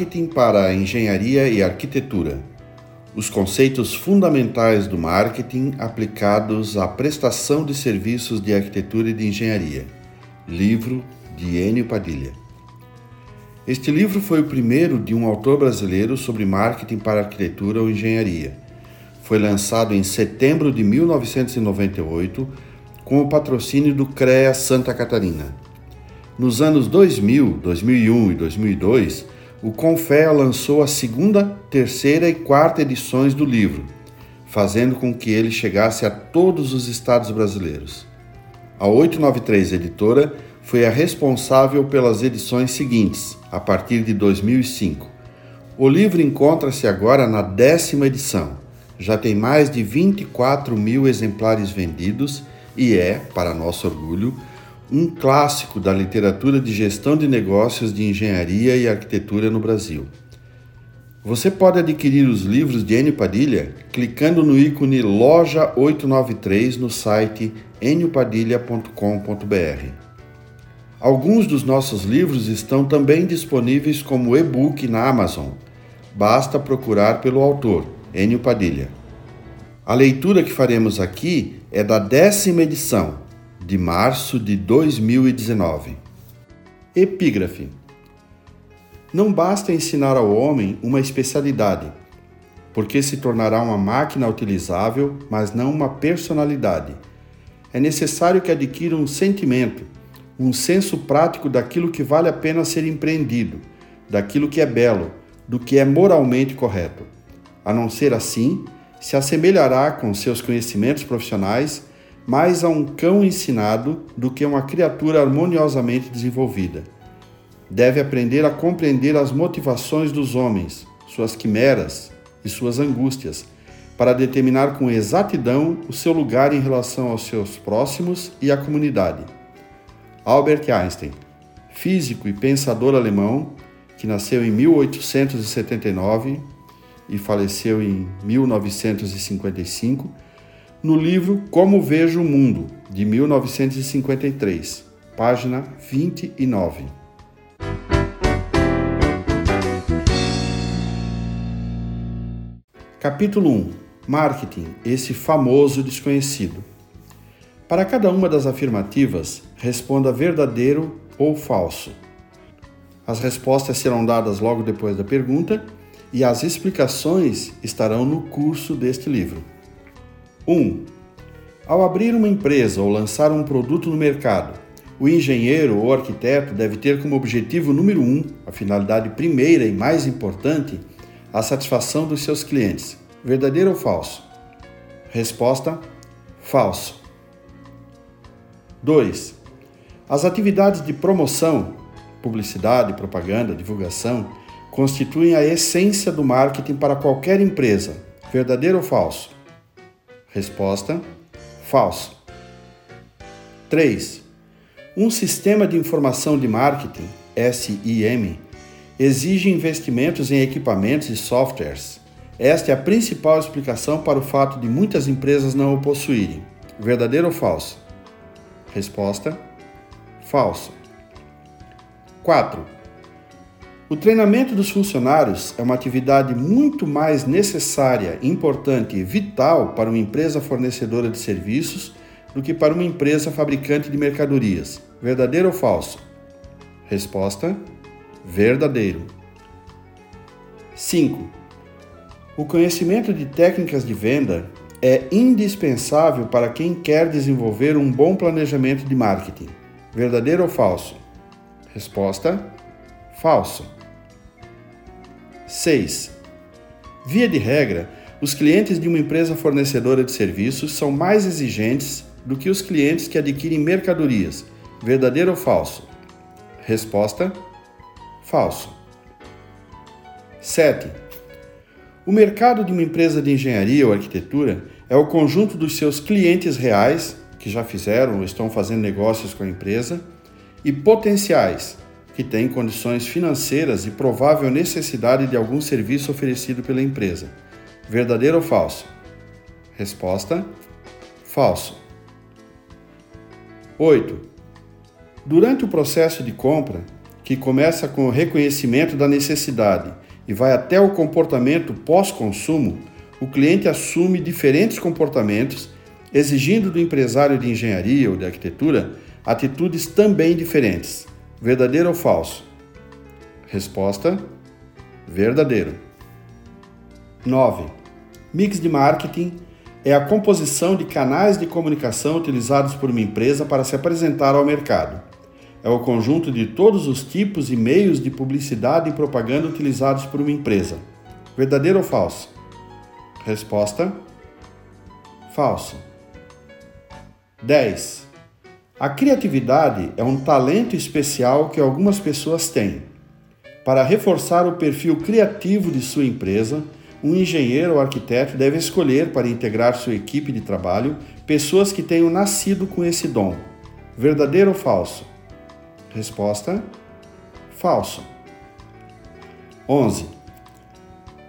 Marketing para Engenharia e Arquitetura. Os conceitos fundamentais do marketing aplicados à prestação de serviços de arquitetura e de engenharia. Livro de Enio Padilha. Este livro foi o primeiro de um autor brasileiro sobre marketing para arquitetura ou engenharia. Foi lançado em setembro de 1998 com o patrocínio do CREA Santa Catarina. Nos anos 2000, 2001 e 2002, o Confea lançou a segunda, terceira e quarta edições do livro, fazendo com que ele chegasse a todos os estados brasileiros. A 893 Editora foi a responsável pelas edições seguintes, a partir de 2005. O livro encontra-se agora na décima edição. Já tem mais de 24 mil exemplares vendidos e é, para nosso orgulho, um clássico da literatura de gestão de negócios de engenharia e arquitetura no Brasil. Você pode adquirir os livros de Enio Padilha clicando no ícone Loja 893 no site eniopadilha.com.br. Alguns dos nossos livros estão também disponíveis como e-book na Amazon. Basta procurar pelo autor, Enio Padilha. A leitura que faremos aqui é da décima edição, de março de 2019. Epígrafe: Não basta ensinar ao homem uma especialidade, porque se tornará uma máquina utilizável, mas não uma personalidade. É necessário que adquira um sentimento, um senso prático daquilo que vale a pena ser empreendido, daquilo que é belo, do que é moralmente correto. A não ser assim, se assemelhará com seus conhecimentos profissionais mais a um cão ensinado do que uma criatura harmoniosamente desenvolvida. Deve aprender a compreender as motivações dos homens, suas quimeras e suas angústias, para determinar com exatidão o seu lugar em relação aos seus próximos e à comunidade. Albert Einstein, físico e pensador alemão, que nasceu em 1879 e faleceu em 1955, no livro Como Vejo o Mundo, de 1953, página 29. Capítulo 1 Marketing, esse famoso desconhecido. Para cada uma das afirmativas, responda verdadeiro ou falso. As respostas serão dadas logo depois da pergunta e as explicações estarão no curso deste livro. 1. Ao abrir uma empresa ou lançar um produto no mercado, o engenheiro ou arquiteto deve ter como objetivo número um, a finalidade primeira e mais importante, a satisfação dos seus clientes. Verdadeiro ou falso? Resposta: falso. 2. As atividades de promoção, publicidade, propaganda, divulgação, constituem a essência do marketing para qualquer empresa. Verdadeiro ou falso? Resposta: falso. 3. Um sistema de informação de marketing, SIM, exige investimentos em equipamentos e softwares. Esta é a principal explicação para o fato de muitas empresas não o possuírem. Verdadeiro ou falso? Resposta: falso. 4. O treinamento dos funcionários é uma atividade muito mais necessária, importante e vital para uma empresa fornecedora de serviços do que para uma empresa fabricante de mercadorias. Verdadeiro ou falso? Resposta: verdadeiro. 5. O conhecimento de técnicas de venda é indispensável para quem quer desenvolver um bom planejamento de marketing. Verdadeiro ou falso? Resposta: falso. 6. Via de regra, os clientes de uma empresa fornecedora de serviços são mais exigentes do que os clientes que adquirem mercadorias. Verdadeiro ou falso? Resposta: falso. 7. O mercado de uma empresa de engenharia ou arquitetura é o conjunto dos seus clientes reais, que já fizeram ou estão fazendo negócios com a empresa, e potenciais, que tem condições financeiras e provável necessidade de algum serviço oferecido pela empresa. Verdadeiro ou falso? Resposta: falso. 8. Durante o processo de compra, que começa com o reconhecimento da necessidade e vai até o comportamento pós-consumo, o cliente assume diferentes comportamentos, exigindo do empresário de engenharia ou de arquitetura atitudes também diferentes. Verdadeiro ou falso? Resposta: verdadeiro. 9. Mix de marketing é a composição de canais de comunicação utilizados por uma empresa para se apresentar ao mercado. É o conjunto de todos os tipos e meios de publicidade e propaganda utilizados por uma empresa. Verdadeiro ou falso? Resposta: falso. 10. A criatividade é um talento especial que algumas pessoas têm. Para reforçar o perfil criativo de sua empresa, um engenheiro ou arquiteto deve escolher para integrar sua equipe de trabalho pessoas que tenham nascido com esse dom. Verdadeiro ou falso? Resposta: falso. 11.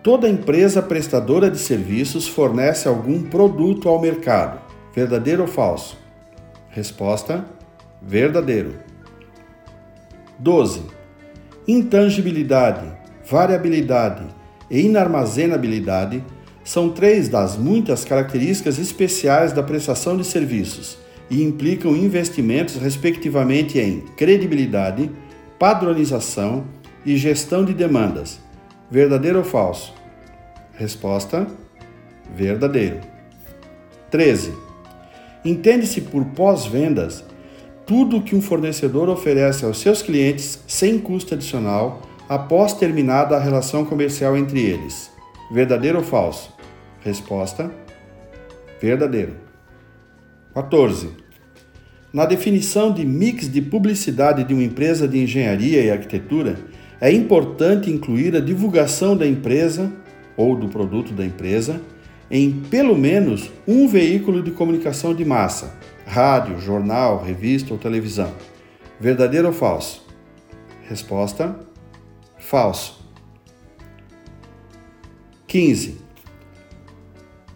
Toda empresa prestadora de serviços fornece algum produto ao mercado. Verdadeiro ou falso? Resposta: verdadeiro. 12. Intangibilidade, variabilidade e inarmazenabilidade são três das muitas características especiais da prestação de serviços e implicam investimentos, respectivamente, em credibilidade, padronização e gestão de demandas. Verdadeiro ou falso? Resposta: verdadeiro. 13. Entende-se por pós-vendas tudo que um fornecedor oferece aos seus clientes sem custo adicional após terminada a relação comercial entre eles. Verdadeiro ou falso? Resposta: verdadeiro. 14. Na definição de mix de publicidade de uma empresa de engenharia e arquitetura, é importante incluir a divulgação da empresa ou do produto da empresa em pelo menos um veículo de comunicação de massa: rádio, jornal, revista ou televisão. Verdadeiro ou falso? Resposta: falso. 15.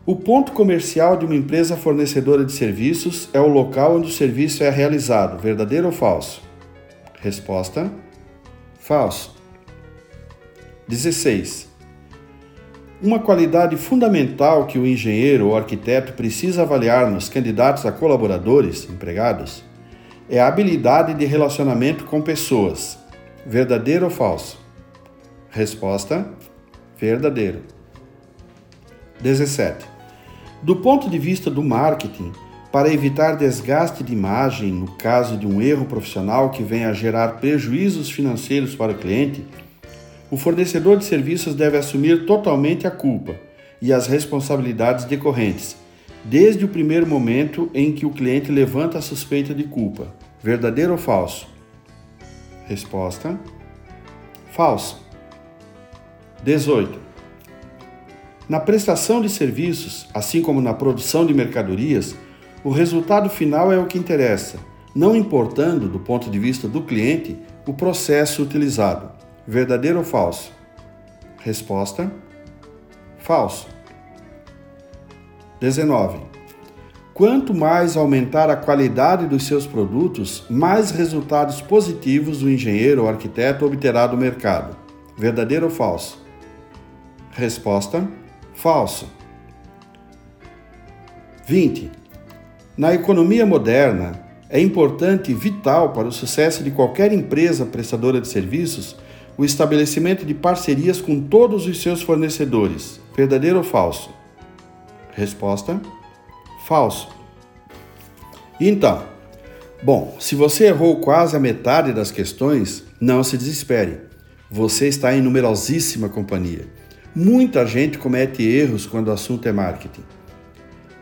O ponto comercial de uma empresa fornecedora de serviços é o local onde o serviço é realizado, verdadeiro ou falso? Resposta: falso. 16. Uma qualidade fundamental que o engenheiro ou arquiteto precisa avaliar nos candidatos a colaboradores, empregados, é a habilidade de relacionamento com pessoas. Verdadeiro ou falso? Resposta: verdadeiro. 17. Do ponto de vista do marketing, para evitar desgaste de imagem no caso de um erro profissional que venha a gerar prejuízos financeiros para o cliente, o fornecedor de serviços deve assumir totalmente a culpa e as responsabilidades decorrentes, desde o primeiro momento em que o cliente levanta a suspeita de culpa. Verdadeiro ou falso? Resposta: falso. 18. Na prestação de serviços, assim como na produção de mercadorias, o resultado final é o que interessa, não importando, do ponto de vista do cliente, o processo utilizado. Verdadeiro ou falso? Resposta: falso. 19. Quanto mais aumentar a qualidade dos seus produtos, mais resultados positivos o engenheiro ou arquiteto obterá do mercado. Verdadeiro ou falso? Resposta: Falso. 20. Na economia moderna, é importante e vital para o sucesso de qualquer empresa prestadora de serviços o estabelecimento de parcerias com todos os seus fornecedores. Verdadeiro ou falso? Resposta: falso. Então, bom, se você errou quase a metade das questões, não se desespere. Você está em numerosíssima companhia. Muita gente comete erros quando o assunto é marketing.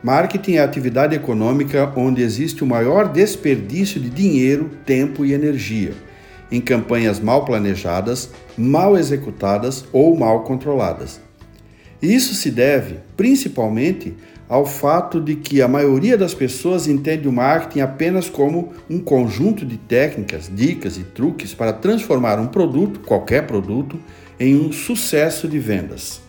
Marketing é a atividade econômica onde existe o maior desperdício de dinheiro, tempo e energia em campanhas mal planejadas, mal executadas ou mal controladas. Isso se deve, principalmente, ao fato de que a maioria das pessoas entende o marketing apenas como um conjunto de técnicas, dicas e truques para transformar um produto, qualquer produto, em um sucesso de vendas.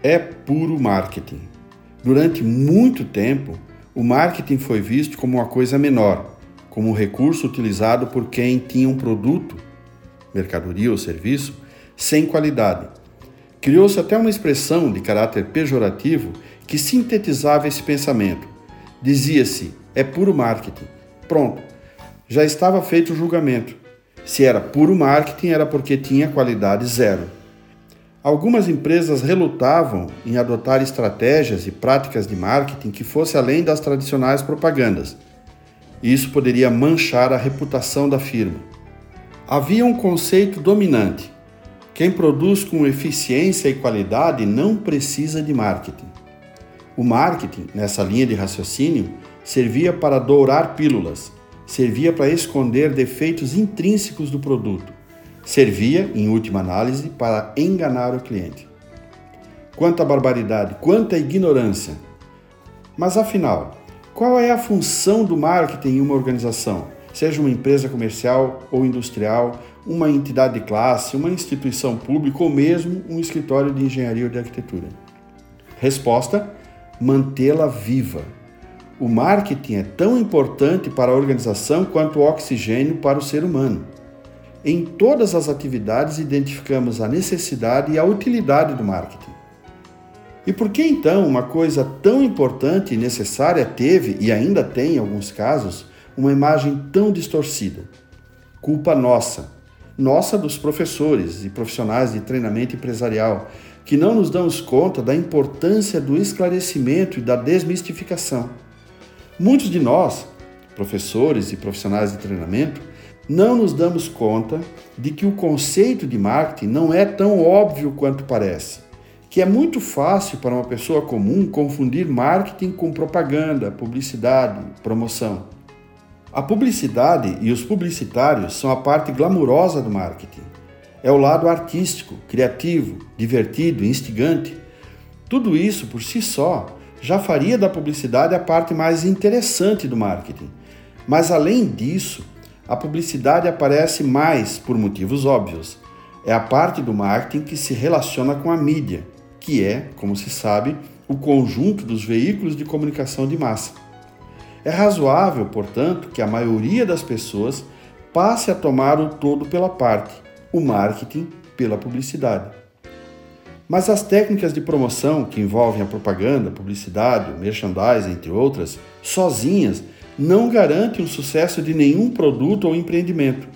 É puro marketing. Durante muito tempo, o marketing foi visto como uma coisa menor, como um recurso utilizado por quem tinha um produto, mercadoria ou serviço, sem qualidade. Criou-se até uma expressão de caráter pejorativo que sintetizava esse pensamento. Dizia-se: é puro marketing. Pronto, já estava feito o julgamento. Se era puro marketing, era porque tinha qualidade zero. Algumas empresas relutavam em adotar estratégias e práticas de marketing que fossem além das tradicionais propagandas. Isso poderia manchar a reputação da firma. Havia um conceito dominante: quem produz com eficiência e qualidade não precisa de marketing. O marketing, nessa linha de raciocínio, servia para dourar pílulas, servia para esconder defeitos intrínsecos do produto servia, em última análise, para enganar o cliente. Quanta barbaridade, quanta ignorância! Mas afinal, qual é a função do marketing em uma organização, seja uma empresa comercial ou industrial, uma entidade de classe, uma instituição pública ou mesmo um escritório de engenharia ou de arquitetura? Resposta: mantê-la viva. O marketing é tão importante para a organização quanto o oxigênio para o ser humano. Em todas as atividades, identificamos a necessidade e a utilidade do marketing. E por que então uma coisa tão importante e necessária teve, e ainda tem em alguns casos, uma imagem tão distorcida? Culpa nossa, nossa dos professores e profissionais de treinamento empresarial, que não nos damos conta da importância do esclarecimento e da desmistificação. Muitos de nós, professores e profissionais de treinamento, não nos damos conta de que o conceito de marketing não é tão óbvio quanto parece, que é muito fácil para uma pessoa comum confundir marketing com propaganda, publicidade, promoção. A publicidade e os publicitários são a parte glamurosa do marketing. É o lado artístico, criativo, divertido, instigante. Tudo isso por si só já faria da publicidade a parte mais interessante do marketing. Mas além disso, a publicidade aparece mais por motivos óbvios. É a parte do marketing que se relaciona com a mídia, que é, como se sabe, o conjunto dos veículos de comunicação de massa. É razoável, portanto, que a maioria das pessoas passe a tomar o todo pela parte, o marketing pela publicidade. Mas as técnicas de promoção que envolvem a propaganda, publicidade, merchandising, entre outras, sozinhas não garante o sucesso de nenhum produto ou empreendimento.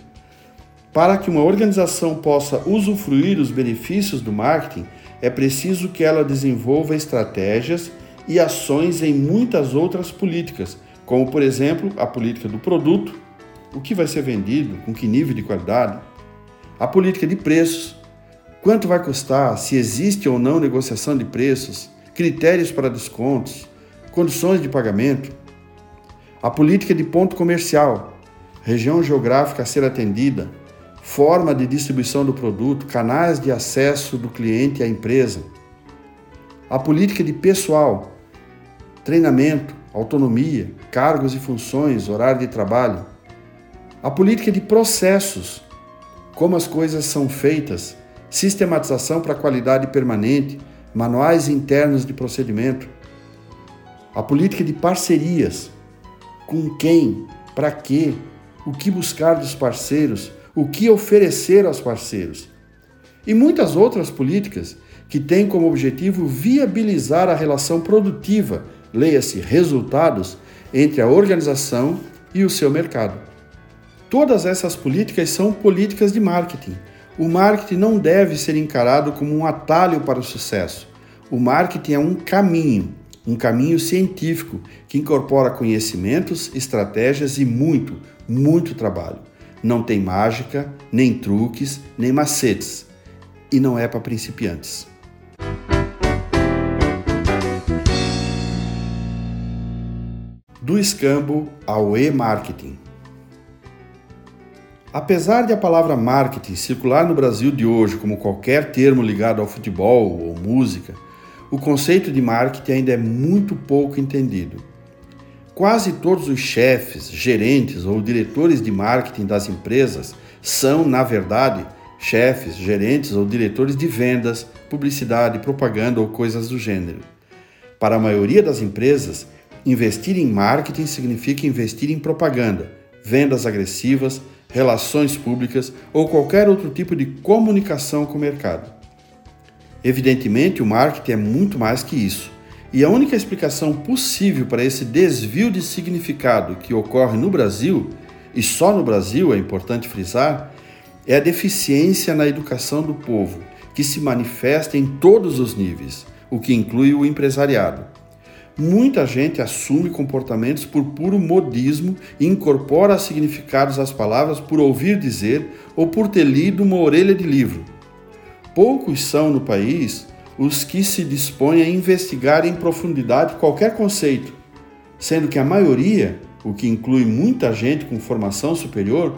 Para que uma organização possa usufruir os benefícios do marketing, é preciso que ela desenvolva estratégias e ações em muitas outras políticas, como, por exemplo, a política do produto, o que vai ser vendido, com que nível de qualidade, a política de preços, quanto vai custar, se existe ou não negociação de preços, critérios para descontos, condições de pagamento a política de ponto comercial, região geográfica a ser atendida, forma de distribuição do produto, canais de acesso do cliente à empresa. A política de pessoal, treinamento, autonomia, cargos e funções, horário de trabalho. A política de processos, como as coisas são feitas, sistematização para qualidade permanente, manuais internos de procedimento. A política de parcerias, com quem, para quê, o que buscar dos parceiros, o que oferecer aos parceiros. E muitas outras políticas que têm como objetivo viabilizar a relação produtiva, leia-se resultados, entre a organização e o seu mercado. Todas essas políticas são políticas de marketing. O marketing não deve ser encarado como um atalho para o sucesso. O marketing é um caminho, um caminho científico que incorpora conhecimentos, estratégias e muito, muito trabalho. Não tem mágica, nem truques, nem macetes. E não é para principiantes. Do escambo ao e-marketing. Apesar de a palavra marketing circular no Brasil de hoje como qualquer termo ligado ao futebol ou música, o conceito de marketing ainda é muito pouco entendido. Quase todos os chefes, gerentes ou diretores de marketing das empresas são, na verdade, chefes, gerentes ou diretores de vendas, publicidade, propaganda ou coisas do gênero. Para a maioria das empresas, investir em marketing significa investir em propaganda, vendas agressivas, relações públicas ou qualquer outro tipo de comunicação com o mercado. Evidentemente, o marketing é muito mais que isso. E a única explicação possível para esse desvio de significado que ocorre no Brasil, e só no Brasil é importante frisar, é a deficiência na educação do povo, que se manifesta em todos os níveis, o que inclui o empresariado. Muita gente assume comportamentos por puro modismo e incorpora significados às palavras por ouvir dizer ou por ter lido uma orelha de livro. Poucos são no país os que se dispõem a investigar em profundidade qualquer conceito, sendo que a maioria, o que inclui muita gente com formação superior,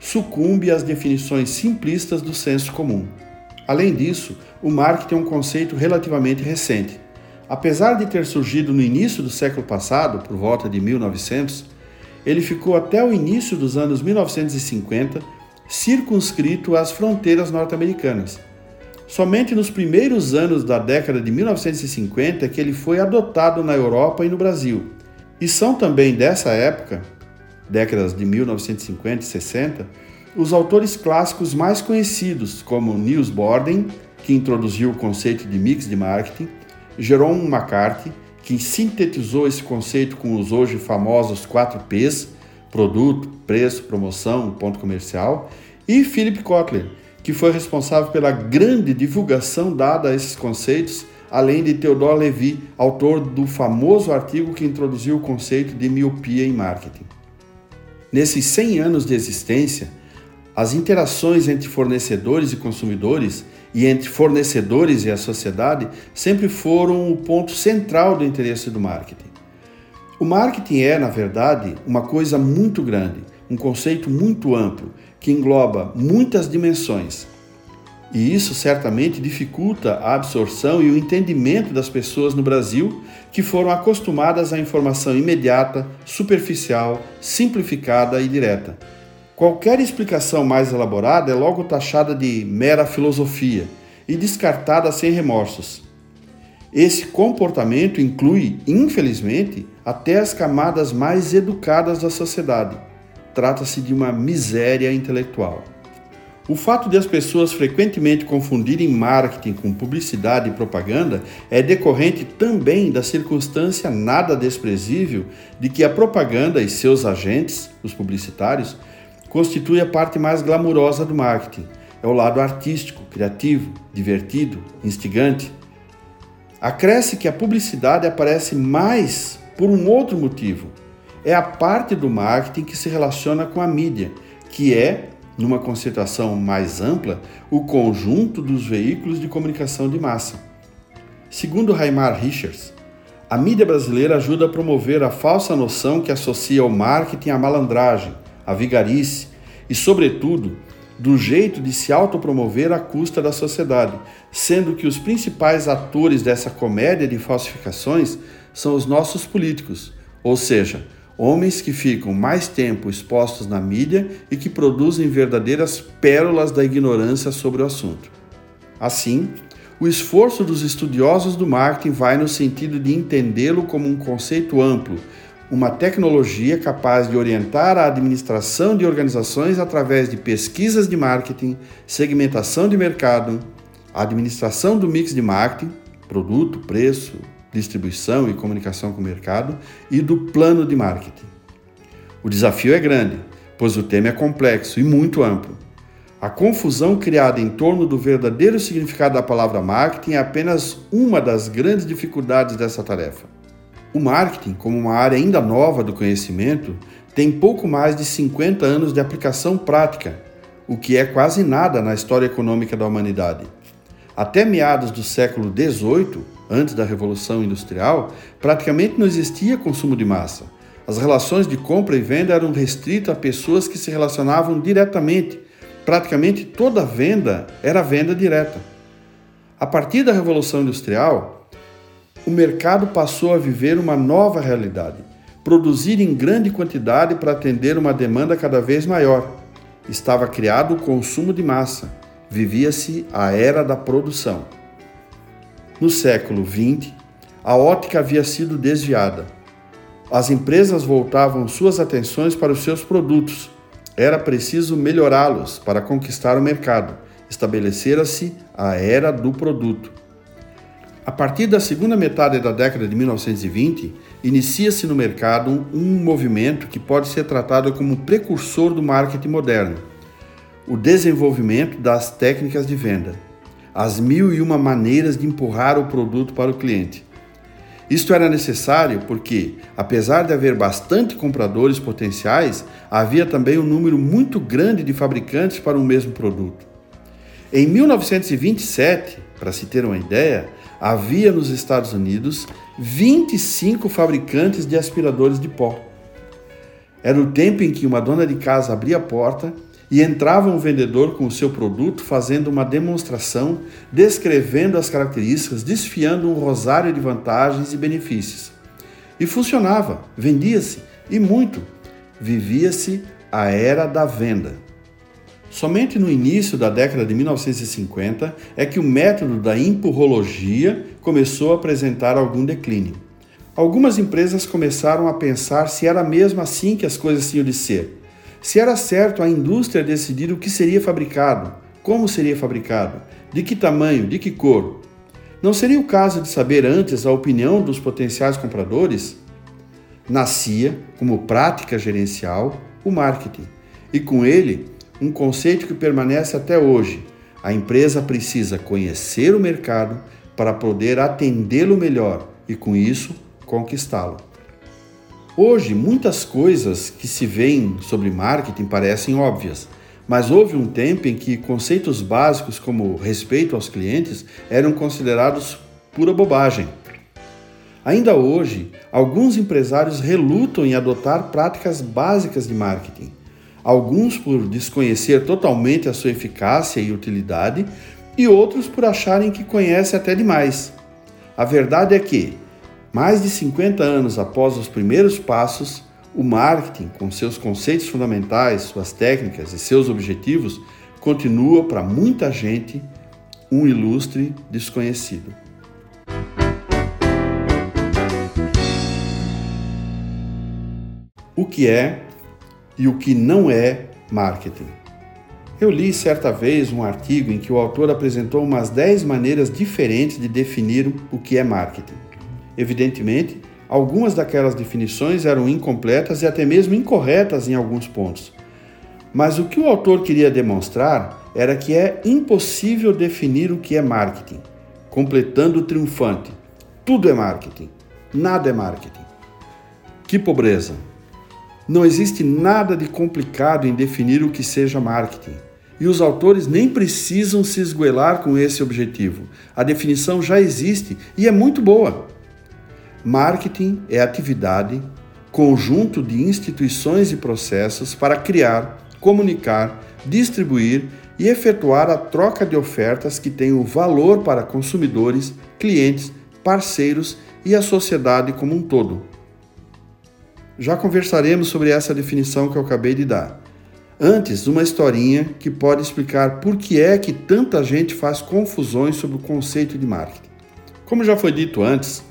sucumbe às definições simplistas do senso comum. Além disso, o marketing é um conceito relativamente recente. Apesar de ter surgido no início do século passado, por volta de 1900, ele ficou até o início dos anos 1950 circunscrito às fronteiras norte-americanas Somente nos primeiros anos da década de 1950 é que ele foi adotado na Europa e no Brasil. E são também dessa época, décadas de 1950 e 60, os autores clássicos mais conhecidos, como Niels Borden, que introduziu o conceito de mix de marketing, Jerome McCarthy, que sintetizou esse conceito com os hoje famosos 4 Ps, produto, preço, promoção, ponto comercial, e Philip Kotler, que foi responsável pela grande divulgação dada a esses conceitos, além de Theodore Levy, autor do famoso artigo que introduziu o conceito de miopia em marketing. Nesses 100 anos de existência, as interações entre fornecedores e consumidores e entre fornecedores e a sociedade sempre foram o ponto central do interesse do marketing. O marketing é, na verdade, uma coisa muito grande, um conceito muito amplo que engloba muitas dimensões. E isso certamente dificulta a absorção e o entendimento das pessoas no Brasil que foram acostumadas à informação imediata, superficial, simplificada e direta. Qualquer explicação mais elaborada é logo taxada de mera filosofia e descartada sem remorsos. Esse comportamento inclui, infelizmente, até as camadas mais educadas da sociedade trata-se de uma miséria intelectual. O fato de as pessoas frequentemente confundirem marketing com publicidade e propaganda é decorrente também da circunstância nada desprezível de que a propaganda e seus agentes, os publicitários, constitui a parte mais glamurosa do marketing. É o lado artístico, criativo, divertido, instigante. Acresce que a publicidade aparece mais por um outro motivo, é a parte do marketing que se relaciona com a mídia, que é, numa concentração mais ampla, o conjunto dos veículos de comunicação de massa. Segundo Raimar Richards, a mídia brasileira ajuda a promover a falsa noção que associa o marketing à malandragem, à vigarice e, sobretudo, do jeito de se autopromover à custa da sociedade, sendo que os principais atores dessa comédia de falsificações são os nossos políticos, ou seja, homens que ficam mais tempo expostos na mídia e que produzem verdadeiras pérolas da ignorância sobre o assunto. Assim, o esforço dos estudiosos do marketing vai no sentido de entendê-lo como um conceito amplo, uma tecnologia capaz de orientar a administração de organizações através de pesquisas de marketing, segmentação de mercado, administração do mix de marketing, produto, preço, distribuição e comunicação com o mercado e do plano de marketing. O desafio é grande, pois o tema é complexo e muito amplo. A confusão criada em torno do verdadeiro significado da palavra marketing é apenas uma das grandes dificuldades dessa tarefa. O marketing, como uma área ainda nova do conhecimento, tem pouco mais de 50 anos de aplicação prática, o que é quase nada na história econômica da humanidade. Até meados do século XVIII, antes da Revolução Industrial, praticamente não existia consumo de massa. As relações de compra e venda eram restritas a pessoas que se relacionavam diretamente. Praticamente toda venda era venda direta. A partir da Revolução Industrial, o mercado passou a viver uma nova realidade, produzir em grande quantidade para atender uma demanda cada vez maior. Estava criado o consumo de massa, vivia-se a era da produção. No século XX, a ótica havia sido desviada. as empresas voltavam suas atenções para os seus produtos. Era preciso melhorá-los para conquistar o mercado. Estabelecera-se a era do produto. A partir da segunda metade da década de 1920, inicia-se no mercado um movimento que pode ser tratado como precursor do marketing moderno: o desenvolvimento das técnicas de venda, as mil e uma maneiras de empurrar o produto para o cliente. Isto era necessário porque, apesar de haver bastante compradores potenciais, havia também um número muito grande de fabricantes para o mesmo produto. Em 1927, para se ter uma ideia, havia nos Estados Unidos 25 fabricantes de aspiradores de pó. Era o tempo em que uma dona de casa abria a porta e entrava um vendedor com o seu produto fazendo uma demonstração, descrevendo as características, desfiando um rosário de vantagens e benefícios. E funcionava, vendia-se e muito. Vivia-se a era da venda. Somente no início da década de 1950 é que o método da empurrologia começou a apresentar algum declínio. Algumas empresas começaram a pensar se era mesmo assim que as coisas tinham de ser. Se era certo a indústria decidir o que seria fabricado, como seria fabricado, de que tamanho, de que cor. Não seria o caso de saber antes a opinião dos potenciais compradores? Nascia, como prática gerencial, o marketing, e com ele um conceito que permanece até hoje. A empresa precisa conhecer o mercado para poder atendê-lo melhor e, com isso, conquistá-lo. Hoje, muitas coisas que se veem sobre marketing parecem óbvias, mas houve um tempo em que conceitos básicos como respeito aos clientes eram considerados pura bobagem. Ainda hoje, alguns empresários relutam em adotar práticas básicas de marketing alguns por desconhecer totalmente a sua eficácia e utilidade, e outros por acharem que conhece até demais. A verdade é que, mais de 50 anos após os primeiros passos, o marketing, com seus conceitos fundamentais, suas técnicas e seus objetivos, continua para muita gente um ilustre desconhecido. O que é e o que não é marketing. Eu li certa vez um artigo em que o autor apresentou umas 10 maneiras diferentes de definir o que é marketing. Evidentemente, algumas daquelas definições eram incompletas e até mesmo incorretas em alguns pontos. Mas o que o autor queria demonstrar era que é impossível definir o que é marketing, completando o triunfante. Tudo é marketing, nada é marketing. Que pobreza! Não existe nada de complicado em definir o que seja marketing. E os autores nem precisam se esguelar com esse objetivo. A definição já existe e é muito boa. Marketing é atividade, conjunto de instituições e processos para criar, comunicar, distribuir e efetuar a troca de ofertas que tenham valor para consumidores, clientes, parceiros e a sociedade como um todo. Já conversaremos sobre essa definição que eu acabei de dar. Antes, uma historinha que pode explicar por que é que tanta gente faz confusões sobre o conceito de marketing. Como já foi dito antes,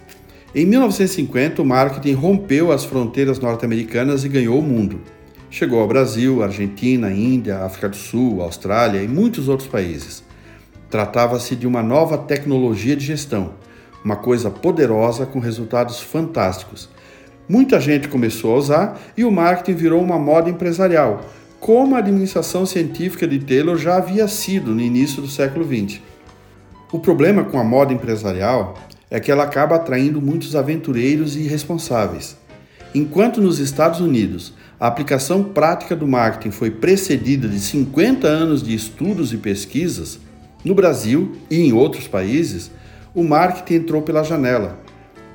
em 1950 o marketing rompeu as fronteiras norte-americanas e ganhou o mundo. Chegou ao Brasil, Argentina, Índia, África do Sul, Austrália e muitos outros países. Tratava-se de uma nova tecnologia de gestão, uma coisa poderosa com resultados fantásticos Muita gente começou a usar e o marketing virou uma moda empresarial, como a administração científica de Taylor já havia sido no início do século XX. O problema com a moda empresarial é que ela acaba atraindo muitos aventureiros e irresponsáveis. Enquanto nos Estados Unidos a aplicação prática do marketing foi precedida de 50 anos de estudos e pesquisas, no Brasil e em outros países, o marketing entrou pela janela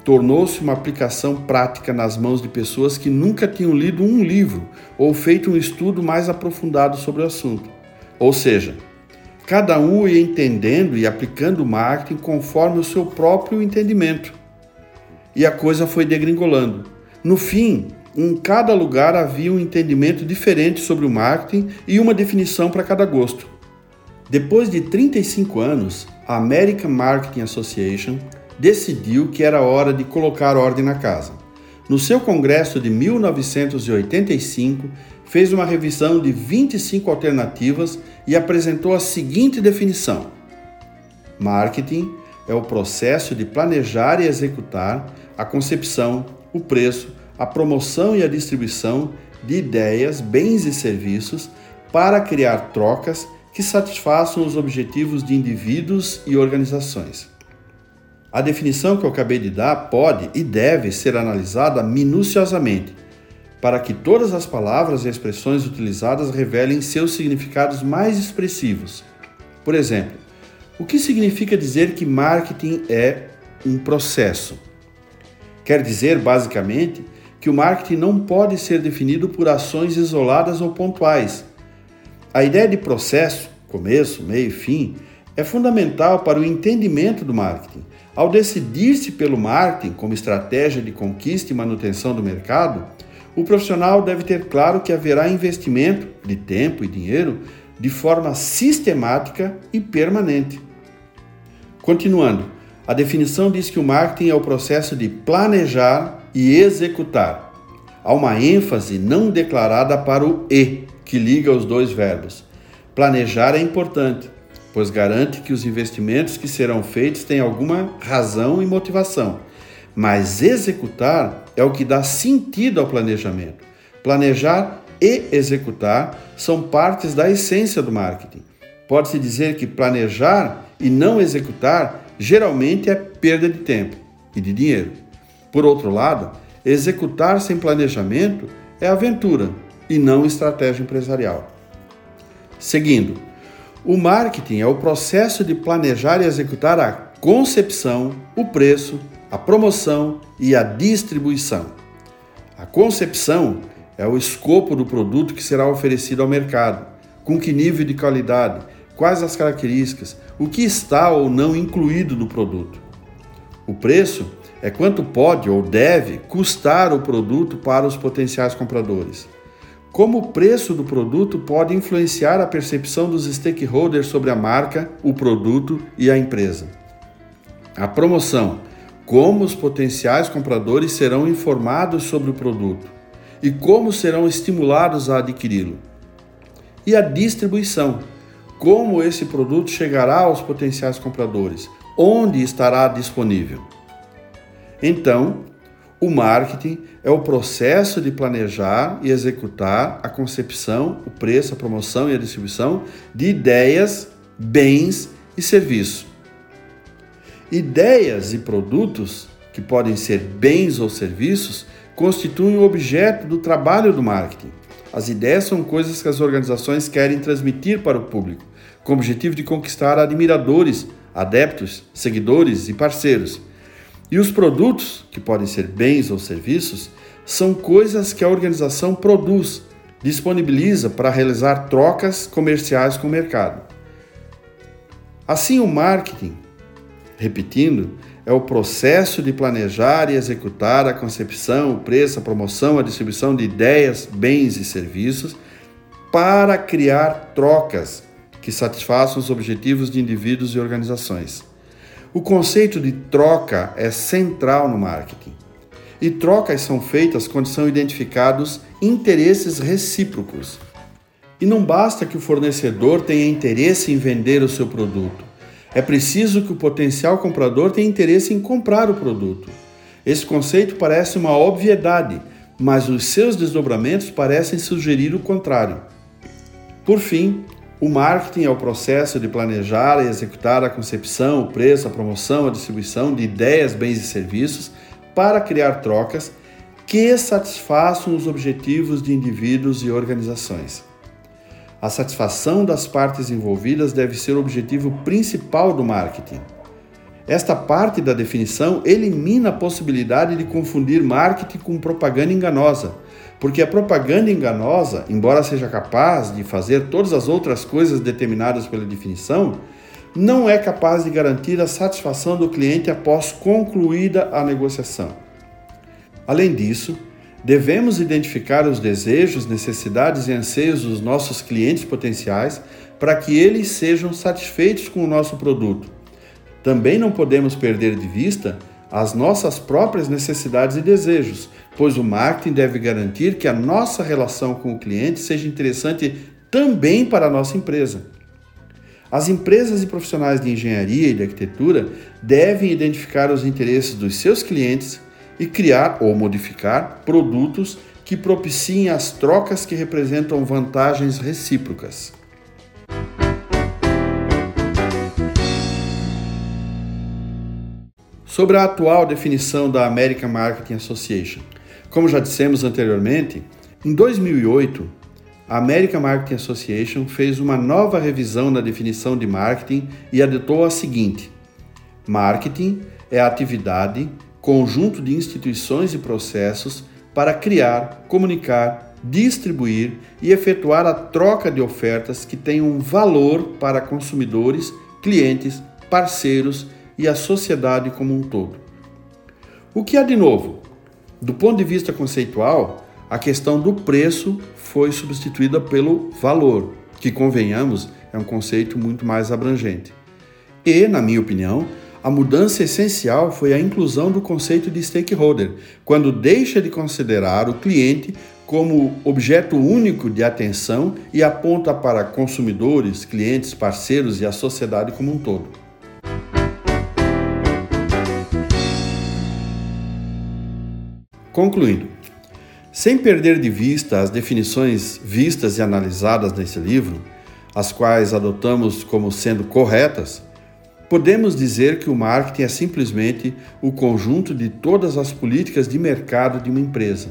tornou-se uma aplicação prática nas mãos de pessoas que nunca tinham lido um livro ou feito um estudo mais aprofundado sobre o assunto. Ou seja, cada um ia entendendo e aplicando o marketing conforme o seu próprio entendimento. E a coisa foi degringolando. No fim, em cada lugar havia um entendimento diferente sobre o marketing e uma definição para cada gosto. Depois de 35 anos, a American Marketing Association decidiu que era hora de colocar ordem na casa. no seu congresso de 1985, fez uma revisão de 25 alternativas e apresentou a seguinte definição: Marketing é o processo de planejar e executar a concepção, o preço, a promoção e a distribuição de ideias, bens e serviços para criar trocas que satisfaçam os objetivos de indivíduos e organizações. A definição que eu acabei de dar pode e deve ser analisada minuciosamente para que todas as palavras e expressões utilizadas revelem seus significados mais expressivos. Por exemplo, o que significa dizer que marketing é um processo? Quer dizer, basicamente, que o marketing não pode ser definido por ações isoladas ou pontuais. A ideia de processo, começo, meio e fim, é fundamental para o entendimento do marketing. Ao decidir-se pelo marketing como estratégia de conquista e manutenção do mercado, o profissional deve ter claro que haverá investimento de tempo e dinheiro de forma sistemática e permanente. Continuando, a definição diz que o marketing é o processo de planejar e executar. Há uma ênfase não declarada para o e, que liga os dois verbos. Planejar é importante, pois garante que os investimentos que serão feitos têm alguma razão e motivação. Mas executar é o que dá sentido ao planejamento. Planejar e executar são partes da essência do marketing. Pode-se dizer que planejar e não executar geralmente é perda de tempo e de dinheiro. Por outro lado, executar sem planejamento é aventura e não estratégia empresarial. Seguindo, o marketing é o processo de planejar e executar a concepção, o preço, a promoção e a distribuição. A concepção é o escopo do produto que será oferecido ao mercado, com que nível de qualidade, quais as características, o que está ou não incluído no produto. O preço é quanto pode ou deve custar o produto para os potenciais compradores. Como o preço do produto pode influenciar a percepção dos stakeholders sobre a marca, o produto e a empresa. A promoção como os potenciais compradores serão informados sobre o produto e como serão estimulados a adquiri-lo. E a distribuição, como esse produto chegará aos potenciais compradores, onde estará disponível. Então, o marketing é o processo de planejar e executar a concepção, o preço, a promoção e a distribuição de ideias, bens e serviços Ideias e produtos, que podem ser bens ou serviços, constituem o objeto do trabalho do marketing. As ideias são coisas que as organizações querem transmitir para o público, com o objetivo de conquistar admiradores, adeptos, seguidores e parceiros. E os produtos, que podem ser bens ou serviços, são coisas que a organização produz, disponibiliza para realizar trocas comerciais com o mercado. Assim, o marketing Repetindo, é o processo de planejar e executar a concepção, o preço, a promoção, a distribuição de ideias, bens e serviços para criar trocas que satisfaçam os objetivos de indivíduos e organizações. O conceito de troca é central no marketing. E trocas são feitas quando são identificados interesses recíprocos. E não basta que o fornecedor tenha interesse em vender o seu produto. É preciso que o potencial comprador tenha interesse em comprar o produto. Esse conceito parece uma obviedade, mas os seus desdobramentos parecem sugerir o contrário. Por fim, o marketing é o processo de planejar e executar a concepção, o preço, a promoção, a distribuição de ideias, bens e serviços para criar trocas que satisfaçam os objetivos de indivíduos e organizações. A satisfação das partes envolvidas deve ser o objetivo principal do marketing. Esta parte da definição elimina a possibilidade de confundir marketing com propaganda enganosa, porque a propaganda enganosa, embora seja capaz de fazer todas as outras coisas determinadas pela definição, não é capaz de garantir a satisfação do cliente após concluída a negociação. Além disso, Devemos identificar os desejos, necessidades e anseios dos nossos clientes potenciais para que eles sejam satisfeitos com o nosso produto. Também não podemos perder de vista às nossas próprias necessidades e desejos, pois o marketing deve garantir que a nossa relação com o cliente seja interessante também para a nossa empresa. As empresas e profissionais de engenharia e de arquitetura devem identificar os interesses dos seus clientes e criar ou modificar produtos que propiciem as trocas que representam vantagens recíprocas. Sobre a atual definição da American Marketing Association. Como já dissemos anteriormente, em 2008, a American Marketing Association fez uma nova revisão na definição de marketing e adotou a seguinte: Marketing é a atividade, conjunto de instituições e processos para criar, comunicar, distribuir e efetuar a troca de ofertas que tenham valor para consumidores, clientes, parceiros e a sociedade como um todo. O que há de novo? Do ponto de vista conceitual, a questão do preço foi substituída pelo valor, que, convenhamos, é um conceito muito mais abrangente. E, na minha opinião, a mudança essencial foi a inclusão do conceito de stakeholder, quando deixa de considerar o cliente como objeto único de atenção e aponta para consumidores, clientes, parceiros e a sociedade como um todo. Concluindo, sem perder de vista as definições vistas e analisadas nesse livro, as quais adotamos como sendo corretas, podemos dizer que o marketing é simplesmente o conjunto de todas as políticas de mercado de uma empresa.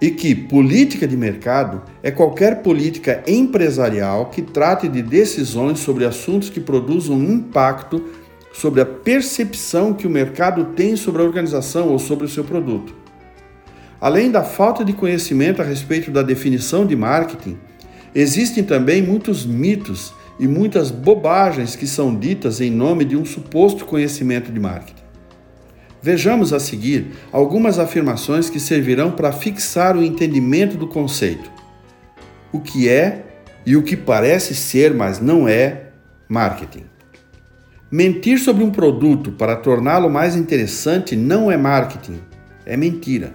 E que política de mercado é qualquer política empresarial que trate de decisões sobre assuntos que produzam um impacto sobre a percepção que o mercado tem sobre a organização ou sobre o seu produto. Além da falta de conhecimento a respeito da definição de marketing, existem também muitos mitos e muitas bobagens que são ditas em nome de um suposto conhecimento de marketing. Vejamos a seguir algumas afirmações que servirão para fixar o entendimento do conceito. O que é e o que parece ser, mas não é, marketing. Mentir sobre um produto para torná-lo mais interessante não é marketing, é mentira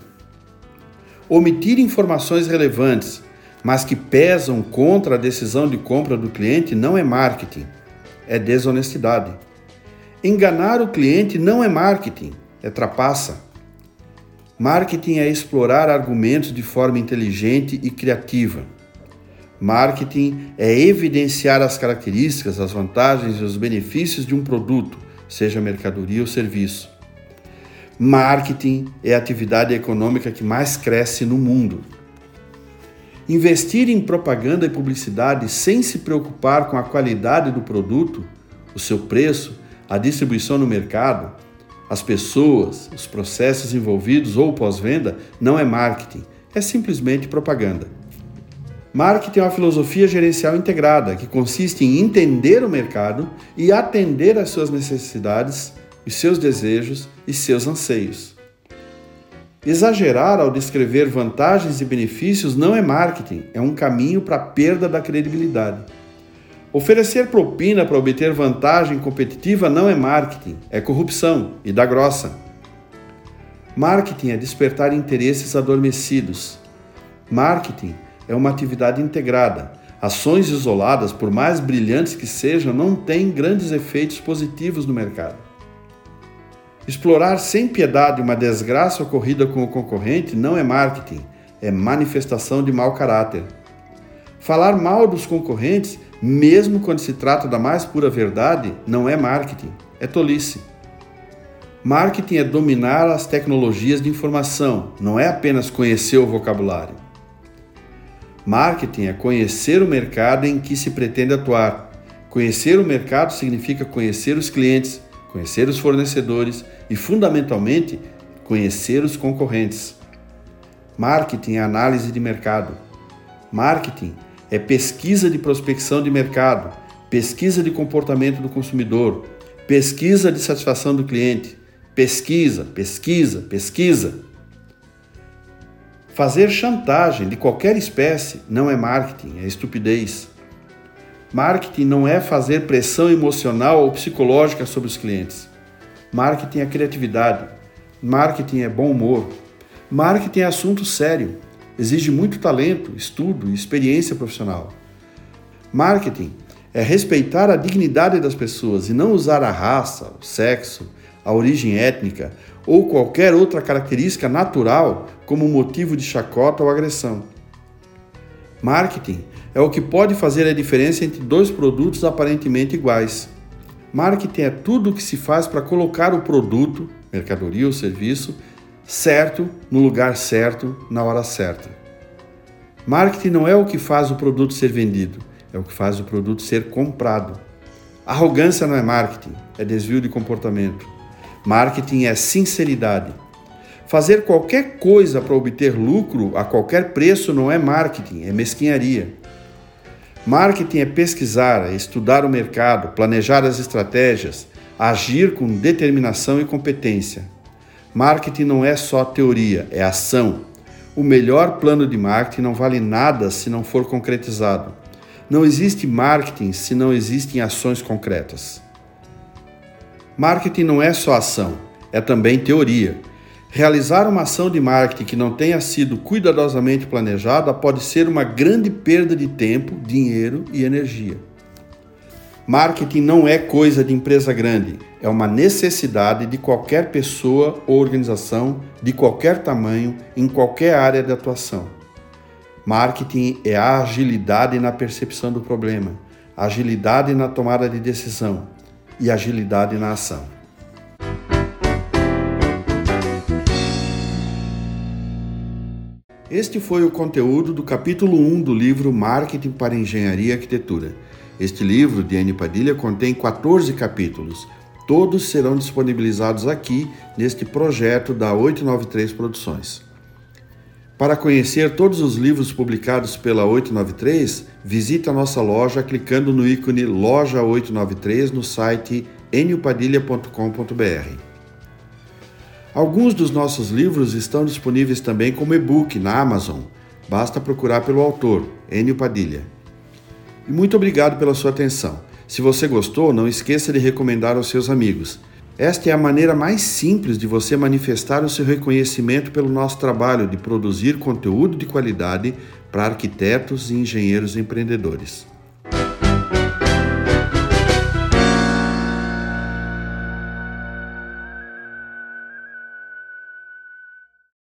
omitir informações relevantes, mas que pesam contra a decisão de compra do cliente não é marketing, é desonestidade. Enganar o cliente não é marketing, é trapaça. Marketing é explorar argumentos de forma inteligente e criativa. Marketing é evidenciar as características, as vantagens e os benefícios de um produto, seja mercadoria ou serviço. Marketing é a atividade econômica que mais cresce no mundo. Investir em propaganda e publicidade sem se preocupar com a qualidade do produto, o seu preço, a distribuição no mercado, as pessoas, os processos envolvidos ou pós-venda não é marketing, é simplesmente propaganda. Marketing é uma filosofia gerencial integrada que consiste em entender o mercado e atender às suas necessidades os seus desejos e seus anseios. Exagerar ao descrever vantagens e benefícios não é marketing, é um caminho para a perda da credibilidade. Oferecer propina para obter vantagem competitiva não é marketing, é corrupção e dá grossa. Marketing é despertar interesses adormecidos. Marketing é uma atividade integrada. Ações isoladas, por mais brilhantes que sejam, não têm grandes efeitos positivos no mercado. Explorar sem piedade uma desgraça ocorrida com o concorrente não é marketing, é manifestação de mau caráter. Falar mal dos concorrentes, mesmo quando se trata da mais pura verdade, não é marketing, é tolice. Marketing é dominar as tecnologias de informação, não é apenas conhecer o vocabulário. Marketing é conhecer o mercado em que se pretende atuar. Conhecer o mercado significa conhecer os clientes, conhecer os fornecedores e, fundamentalmente, conhecer os concorrentes. Marketing é análise de mercado. Marketing é pesquisa de prospecção de mercado, pesquisa de comportamento do consumidor, pesquisa de satisfação do cliente, pesquisa, pesquisa, pesquisa. Fazer chantagem de qualquer espécie não é marketing, é estupidez. Marketing não é fazer pressão emocional ou psicológica sobre os clientes. Marketing é criatividade. Marketing é bom humor. Marketing é assunto sério. Exige muito talento, estudo e experiência profissional. Marketing é respeitar a dignidade das pessoas e não usar a raça, o sexo, a origem étnica ou qualquer outra característica natural como motivo de chacota ou agressão. Marketing é o que pode fazer a diferença entre dois produtos aparentemente iguais. Marketing é tudo o que se faz para colocar o produto, mercadoria ou serviço, certo no lugar certo, na hora certa. Marketing não é o que faz o produto ser vendido, é o que faz o produto ser comprado. Arrogância não é marketing, é desvio de comportamento. Marketing é sinceridade. Fazer qualquer coisa para obter lucro a qualquer preço não é marketing, é mesquinharia. Marketing é pesquisar, é estudar o mercado, planejar as estratégias, agir com determinação e competência. Marketing não é só teoria, é ação. O melhor plano de marketing não vale nada se não for concretizado. Não existe marketing se não existem ações concretas. Marketing não é só ação, é também teoria. Realizar uma ação de marketing que não tenha sido cuidadosamente planejada pode ser uma grande perda de tempo, dinheiro e energia. Marketing não é coisa de empresa grande, é uma necessidade de qualquer pessoa ou organização de qualquer tamanho, em qualquer área de atuação. Marketing é a agilidade na percepção do problema, agilidade na tomada de decisão e agilidade na ação. Este foi o conteúdo do capítulo 1 do livro Marketing para Engenharia e Arquitetura. Este livro de Anne Padilha contém 14 capítulos. Todos serão disponibilizados aqui neste projeto da 893 Produções. Para conhecer todos os livros publicados pela 893, visite a nossa loja clicando no ícone Loja 893 no site eniopadilha.com.br. Alguns dos nossos livros estão disponíveis também como e-book na Amazon. Basta procurar pelo autor, Enio Padilha. E muito obrigado pela sua atenção. Se você gostou, não esqueça de recomendar aos seus amigos. Esta é a maneira mais simples de você manifestar o seu reconhecimento pelo nosso trabalho de produzir conteúdo de qualidade para arquitetos e engenheiros empreendedores.